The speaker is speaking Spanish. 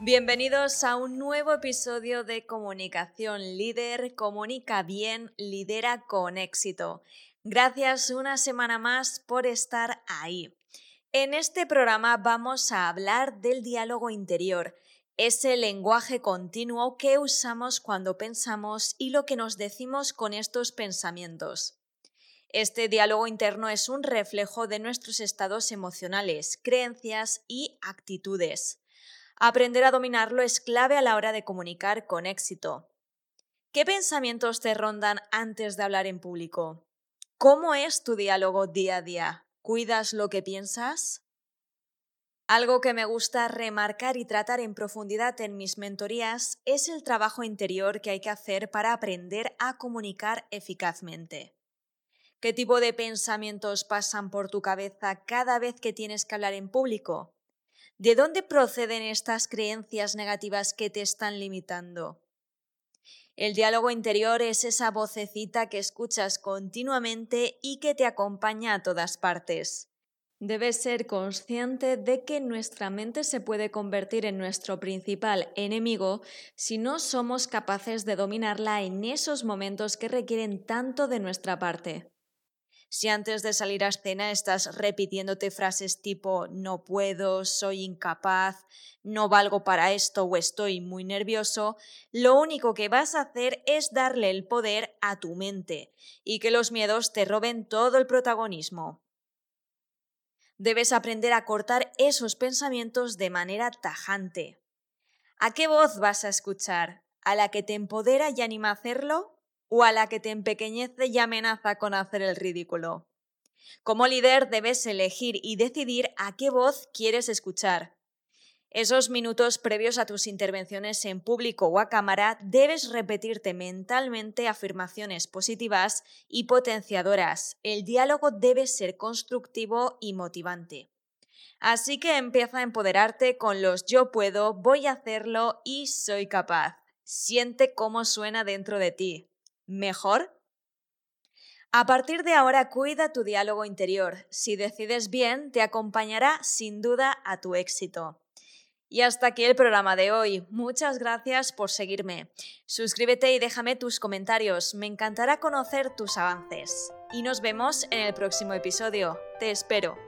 Bienvenidos a un nuevo episodio de Comunicación Líder. Comunica bien, lidera con éxito. Gracias una semana más por estar ahí. En este programa vamos a hablar del diálogo interior, ese lenguaje continuo que usamos cuando pensamos y lo que nos decimos con estos pensamientos. Este diálogo interno es un reflejo de nuestros estados emocionales, creencias y actitudes. Aprender a dominarlo es clave a la hora de comunicar con éxito. ¿Qué pensamientos te rondan antes de hablar en público? ¿Cómo es tu diálogo día a día? ¿Cuidas lo que piensas? Algo que me gusta remarcar y tratar en profundidad en mis mentorías es el trabajo interior que hay que hacer para aprender a comunicar eficazmente. ¿Qué tipo de pensamientos pasan por tu cabeza cada vez que tienes que hablar en público? ¿De dónde proceden estas creencias negativas que te están limitando? El diálogo interior es esa vocecita que escuchas continuamente y que te acompaña a todas partes. Debes ser consciente de que nuestra mente se puede convertir en nuestro principal enemigo si no somos capaces de dominarla en esos momentos que requieren tanto de nuestra parte. Si antes de salir a escena estás repitiéndote frases tipo no puedo, soy incapaz, no valgo para esto o estoy muy nervioso, lo único que vas a hacer es darle el poder a tu mente y que los miedos te roben todo el protagonismo. Debes aprender a cortar esos pensamientos de manera tajante. ¿A qué voz vas a escuchar? ¿A la que te empodera y anima a hacerlo? O a la que te empequeñece y amenaza con hacer el ridículo. Como líder debes elegir y decidir a qué voz quieres escuchar. Esos minutos previos a tus intervenciones en público o a cámara debes repetirte mentalmente afirmaciones positivas y potenciadoras. El diálogo debe ser constructivo y motivante. Así que empieza a empoderarte con los yo puedo, voy a hacerlo y soy capaz. Siente cómo suena dentro de ti mejor? A partir de ahora cuida tu diálogo interior. Si decides bien, te acompañará sin duda a tu éxito. Y hasta aquí el programa de hoy. Muchas gracias por seguirme. Suscríbete y déjame tus comentarios. Me encantará conocer tus avances. Y nos vemos en el próximo episodio. Te espero.